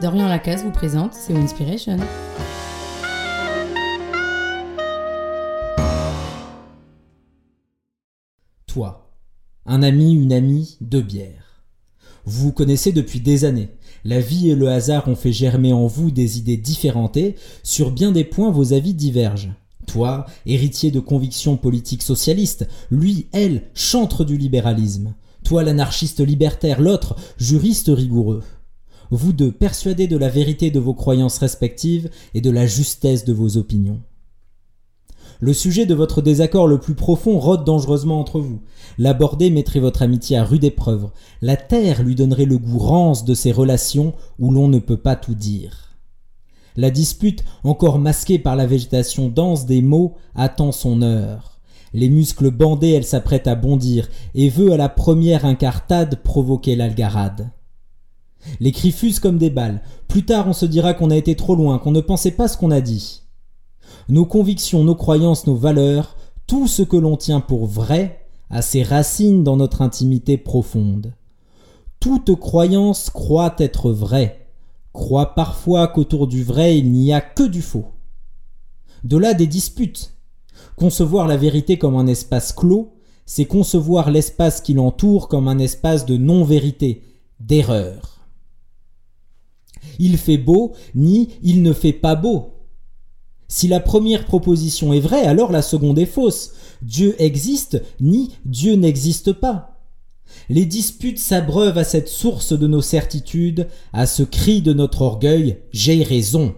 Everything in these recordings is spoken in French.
Dorian Lacasse vous présente C'est Inspiration. Toi, un ami, une amie, deux bières. Vous vous connaissez depuis des années. La vie et le hasard ont fait germer en vous des idées différentes et, sur bien des points, vos avis divergent. Toi, héritier de convictions politiques socialistes, lui, elle, chantre du libéralisme. Toi, l'anarchiste libertaire, l'autre, juriste rigoureux. Vous deux, persuadés de la vérité de vos croyances respectives et de la justesse de vos opinions. Le sujet de votre désaccord le plus profond rôde dangereusement entre vous. L'aborder mettrait votre amitié à rude épreuve. La terre lui donnerait le goût rance de ces relations où l'on ne peut pas tout dire. La dispute, encore masquée par la végétation dense des mots, attend son heure. Les muscles bandés, elle s'apprête à bondir et veut à la première incartade provoquer l'algarade. Les cris fusent comme des balles. Plus tard, on se dira qu'on a été trop loin, qu'on ne pensait pas ce qu'on a dit. Nos convictions, nos croyances, nos valeurs, tout ce que l'on tient pour vrai, a ses racines dans notre intimité profonde. Toute croyance croit être vraie croit parfois qu'autour du vrai il n'y a que du faux. De là des disputes. Concevoir la vérité comme un espace clos, c'est concevoir l'espace qui l'entoure comme un espace de non-vérité, d'erreur. Il fait beau, ni il ne fait pas beau. Si la première proposition est vraie, alors la seconde est fausse. Dieu existe, ni Dieu n'existe pas. Les disputes s'abreuvent à cette source de nos certitudes, à ce cri de notre orgueil J'ai raison.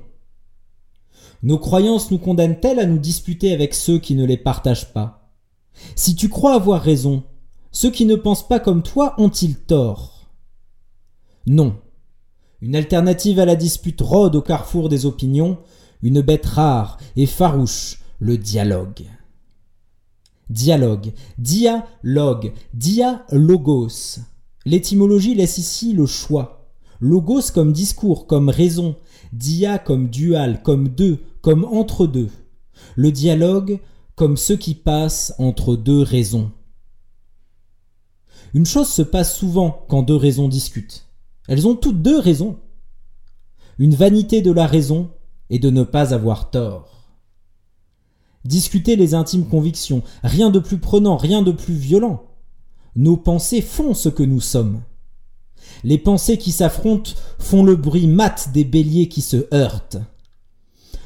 Nos croyances nous condamnent-elles à nous disputer avec ceux qui ne les partagent pas? Si tu crois avoir raison, ceux qui ne pensent pas comme toi ont-ils tort? Non. Une alternative à la dispute rôde au carrefour des opinions, une bête rare et farouche, le dialogue. Dialogue, dialogue, dialogos. L'étymologie laisse ici le choix. Logos comme discours, comme raison, dia comme dual, comme deux, comme entre deux. Le dialogue comme ce qui passe entre deux raisons. Une chose se passe souvent quand deux raisons discutent. Elles ont toutes deux raisons. Une vanité de la raison et de ne pas avoir tort. Discuter les intimes convictions, rien de plus prenant, rien de plus violent. Nos pensées font ce que nous sommes. Les pensées qui s'affrontent font le bruit mat des béliers qui se heurtent.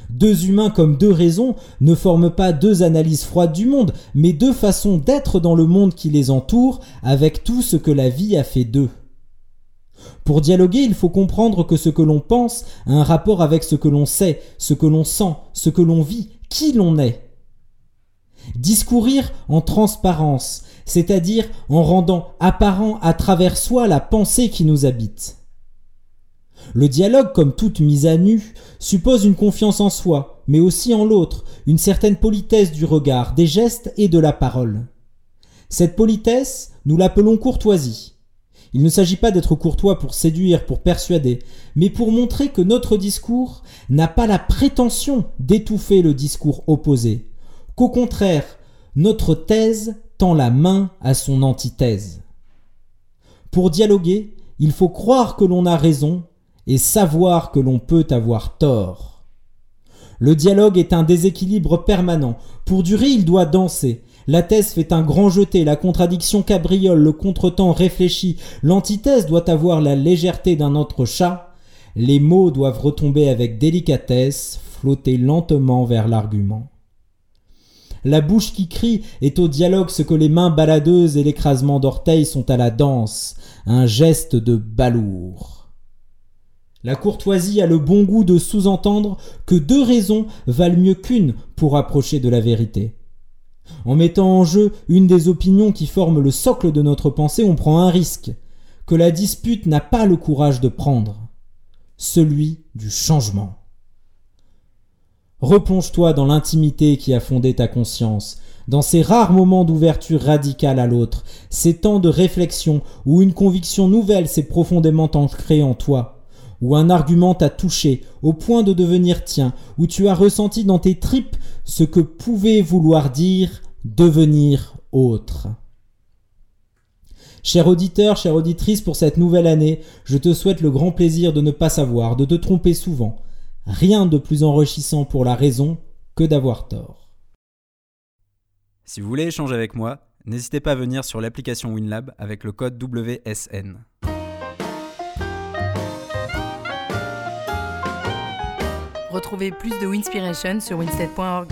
Deux humains comme deux raisons ne forment pas deux analyses froides du monde, mais deux façons d'être dans le monde qui les entoure avec tout ce que la vie a fait d'eux. Pour dialoguer, il faut comprendre que ce que l'on pense a un rapport avec ce que l'on sait, ce que l'on sent, ce que l'on vit, qui l'on est. Discourir en transparence, c'est-à-dire en rendant apparent à travers soi la pensée qui nous habite. Le dialogue, comme toute mise à nu, suppose une confiance en soi, mais aussi en l'autre, une certaine politesse du regard, des gestes et de la parole. Cette politesse, nous l'appelons courtoisie. Il ne s'agit pas d'être courtois pour séduire, pour persuader, mais pour montrer que notre discours n'a pas la prétention d'étouffer le discours opposé, qu'au contraire, notre thèse tend la main à son antithèse. Pour dialoguer, il faut croire que l'on a raison et savoir que l'on peut avoir tort. Le dialogue est un déséquilibre permanent. Pour durer, il doit danser. La thèse fait un grand jeté, la contradiction cabriole, le contretemps réfléchi, l'antithèse doit avoir la légèreté d'un autre chat, les mots doivent retomber avec délicatesse, flotter lentement vers l'argument. La bouche qui crie est au dialogue ce que les mains baladeuses et l'écrasement d'orteils sont à la danse, un geste de balourd. La courtoisie a le bon goût de sous-entendre que deux raisons valent mieux qu'une pour approcher de la vérité. En mettant en jeu une des opinions qui forment le socle de notre pensée, on prend un risque que la dispute n'a pas le courage de prendre, celui du changement. Replonge-toi dans l'intimité qui a fondé ta conscience, dans ces rares moments d'ouverture radicale à l'autre, ces temps de réflexion où une conviction nouvelle s'est profondément ancrée en toi, où un argument t'a touché au point de devenir tien, où tu as ressenti dans tes tripes ce que pouvait vouloir dire devenir autre. Cher auditeur, chère auditrice, pour cette nouvelle année, je te souhaite le grand plaisir de ne pas savoir, de te tromper souvent. Rien de plus enrichissant pour la raison que d'avoir tort. Si vous voulez échanger avec moi, n'hésitez pas à venir sur l'application WinLab avec le code WSN. Retrouvez plus de Winspiration sur winstead.org.